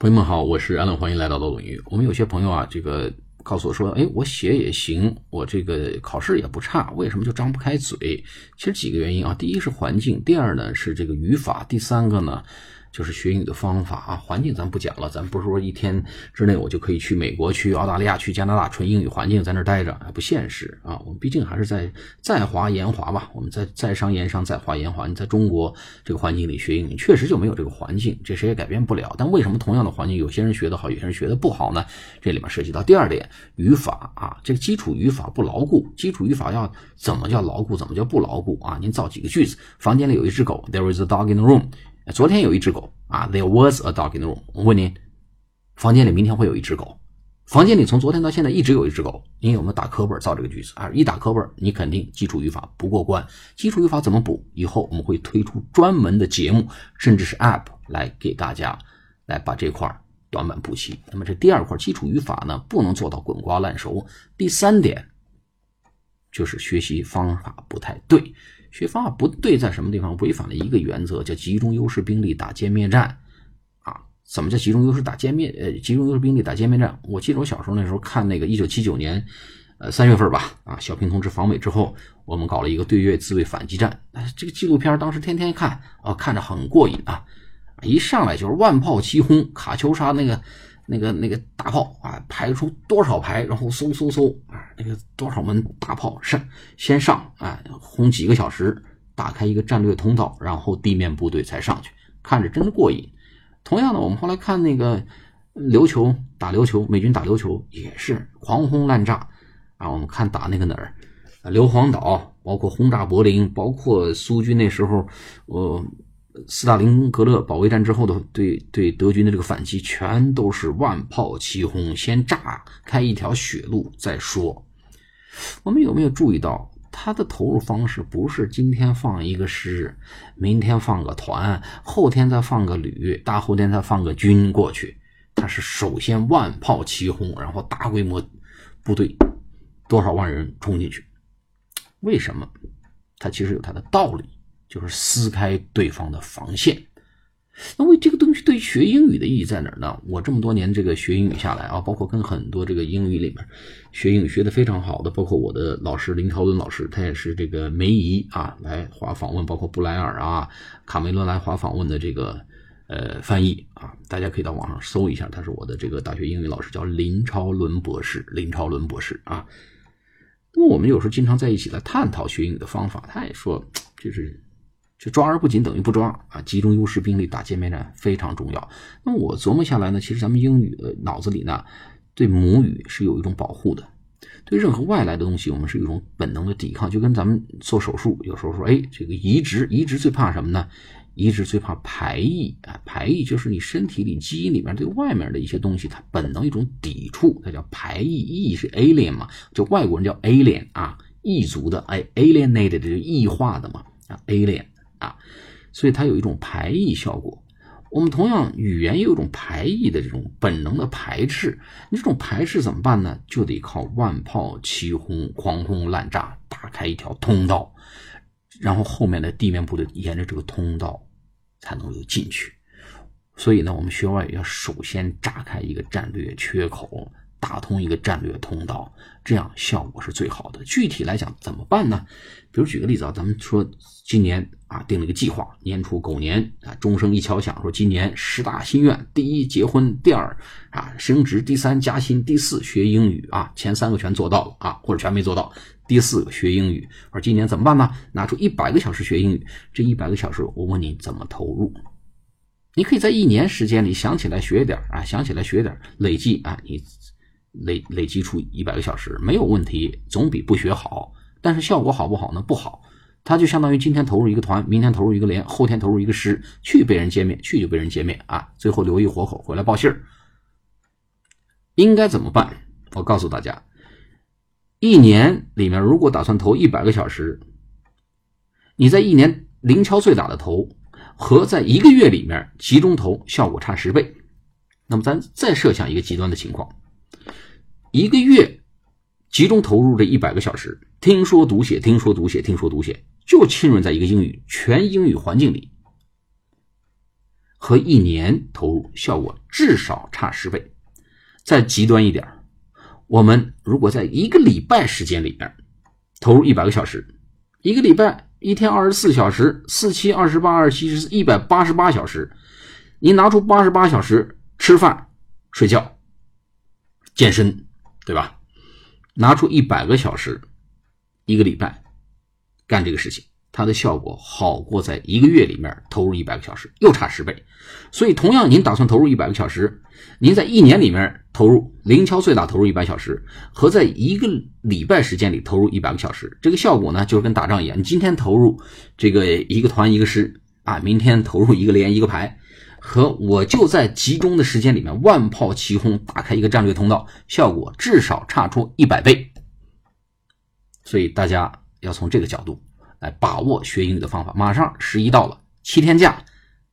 朋友们好，我是安乐，欢迎来到老英语。我们有些朋友啊，这个告诉我说，哎，我写也行，我这个考试也不差，为什么就张不开嘴？其实几个原因啊，第一是环境，第二呢是这个语法，第三个呢。就是学英语的方法啊，环境咱不讲了，咱不是说一天之内我就可以去美国、去澳大利亚、去加拿大纯英语环境在那儿待着，不现实啊。我们毕竟还是在在华言华吧，我们在在商言商，在华言华。你在中国这个环境里学英语，确实就没有这个环境，这谁也改变不了。但为什么同样的环境，有些人学得好，有些人学得不好呢？这里面涉及到第二点，语法啊，这个基础语法不牢固，基础语法要怎么叫牢固，怎么叫不牢固啊？您造几个句子，房间里有一只狗，There is a dog in the room。昨天有一只狗啊，There was a dog in the room。我问您，房间里明天会有一只狗？房间里从昨天到现在一直有一只狗。您有没有打课本造这个句子啊？一打课本，你肯定基础语法不过关。基础语法怎么补？以后我们会推出专门的节目，甚至是 App 来给大家来把这块短板补齐。那么这第二块基础语法呢，不能做到滚瓜烂熟。第三点就是学习方法不太对。学方法不对，在什么地方违反了一个原则，叫集中优势兵力打歼灭战啊？怎么叫集中优势打歼灭？呃，集中优势兵力打歼灭战？我记得我小时候那时候看那个一九七九年，呃三月份吧，啊，小平同志访美之后，我们搞了一个对越自卫反击战。哎，这个纪录片当时天天看啊，看着很过瘾啊，一上来就是万炮齐轰，卡秋莎那个。那个那个大炮啊，排出多少排，然后嗖嗖嗖啊，那个多少门大炮上先上啊，轰几个小时，打开一个战略通道，然后地面部队才上去，看着真过瘾。同样的，我们后来看那个琉球打琉球，美军打琉球也是狂轰滥炸啊。我们看打那个哪儿，硫磺岛，包括轰炸柏林，包括苏军那时候，呃。斯大林格勒保卫战之后的对对德军的这个反击，全都是万炮齐轰，先炸开一条血路再说。我们有没有注意到，他的投入方式不是今天放一个师，明天放个团，后天再放个旅，大后天再放个军过去？他是首先万炮齐轰，然后大规模部队多少万人冲进去？为什么？他其实有他的道理。就是撕开对方的防线。那为这个东西对学英语的意义在哪儿呢？我这么多年这个学英语下来啊，包括跟很多这个英语里面学英语学的非常好的，包括我的老师林超伦老师，他也是这个梅姨啊来华访问，包括布莱尔啊、卡梅伦来华访问的这个呃翻译啊，大家可以到网上搜一下，他是我的这个大学英语老师，叫林超伦博士。林超伦博士啊，那么我们有时候经常在一起来探讨学英语的方法，他也说就是。就抓而不紧等于不抓啊！集中优势兵力打歼灭战非常重要。那么我琢磨下来呢，其实咱们英语的脑子里呢，对母语是有一种保护的。对任何外来的东西，我们是一种本能的抵抗。就跟咱们做手术，有时候说，哎，这个移植，移植最怕什么呢？移植最怕排异啊！排异就是你身体里基因里面对外面的一些东西，它本能一种抵触，它叫排异。异是 alien 嘛？就外国人叫 alien 啊，异族的，哎，alienated 就异化的嘛啊，alien。啊，所以它有一种排异效果。我们同样语言也有一种排异的这种本能的排斥。你这种排斥怎么办呢？就得靠万炮齐轰、狂轰滥炸，打开一条通道，然后后面的地面部队沿着这个通道才能够进去。所以呢，我们学外语要首先炸开一个战略缺口。打通一个战略通道，这样效果是最好的。具体来讲怎么办呢？比如举个例子啊，咱们说今年啊定了一个计划，年初狗年啊，钟声一敲响，说今年十大心愿：第一结婚，第二啊升职，第三加薪，第四学英语啊，前三个全做到了啊，或者全没做到，第四个学英语。而今年怎么办呢？拿出一百个小时学英语，这一百个小时我问你怎么投入？你可以在一年时间里想起来学点啊，想起来学点，累计啊你。累累积出一百个小时没有问题，总比不学好。但是效果好不好呢？不好。他就相当于今天投入一个团，明天投入一个连，后天投入一个师，去被人歼灭，去就被人歼灭啊！最后留一活口回来报信儿。应该怎么办？我告诉大家，一年里面如果打算投一百个小时，你在一年零敲碎打的投，和在一个月里面集中投效果差十倍。那么咱再设想一个极端的情况。一个月集中投入这一百个小时，听说读写，听说读写，听说读写，就浸润在一个英语全英语环境里。和一年投入效果至少差十倍。再极端一点，我们如果在一个礼拜时间里面投入一百个小时，一个礼拜一天二十四小时，四七二十八二七是一百八十八小时，你拿出八十八小时吃饭、睡觉、健身，对吧？拿出一百个小时，一个礼拜干这个事情。它的效果好过在一个月里面投入一百个小时，又差十倍。所以，同样您打算投入一百个小时，您在一年里面投入零敲碎打投入一百小时，和在一个礼拜时间里投入一百个小时，这个效果呢，就是跟打仗一样。你今天投入这个一个团一个师啊，明天投入一个连一个排，和我就在集中的时间里面万炮齐轰，打开一个战略通道，效果至少差出一百倍。所以大家要从这个角度。来把握学英语的方法。马上十一到了，七天假，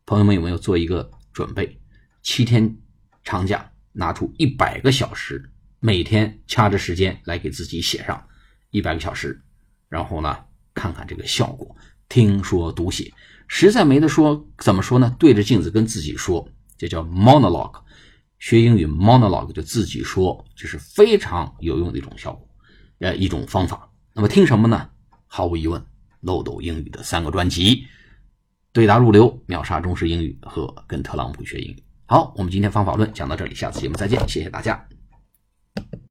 朋友们有没有做一个准备？七天长假，拿出一百个小时，每天掐着时间来给自己写上一百个小时，然后呢，看看这个效果。听说读写，实在没得说，怎么说呢？对着镜子跟自己说，这叫 monologue。学英语 monologue 就自己说，这是非常有用的一种效果，呃，一种方法。那么听什么呢？毫无疑问。漏斗英语的三个专辑，对答入流、秒杀中式英语和跟特朗普学英语。好，我们今天方法论讲到这里，下次节目再见，谢谢大家。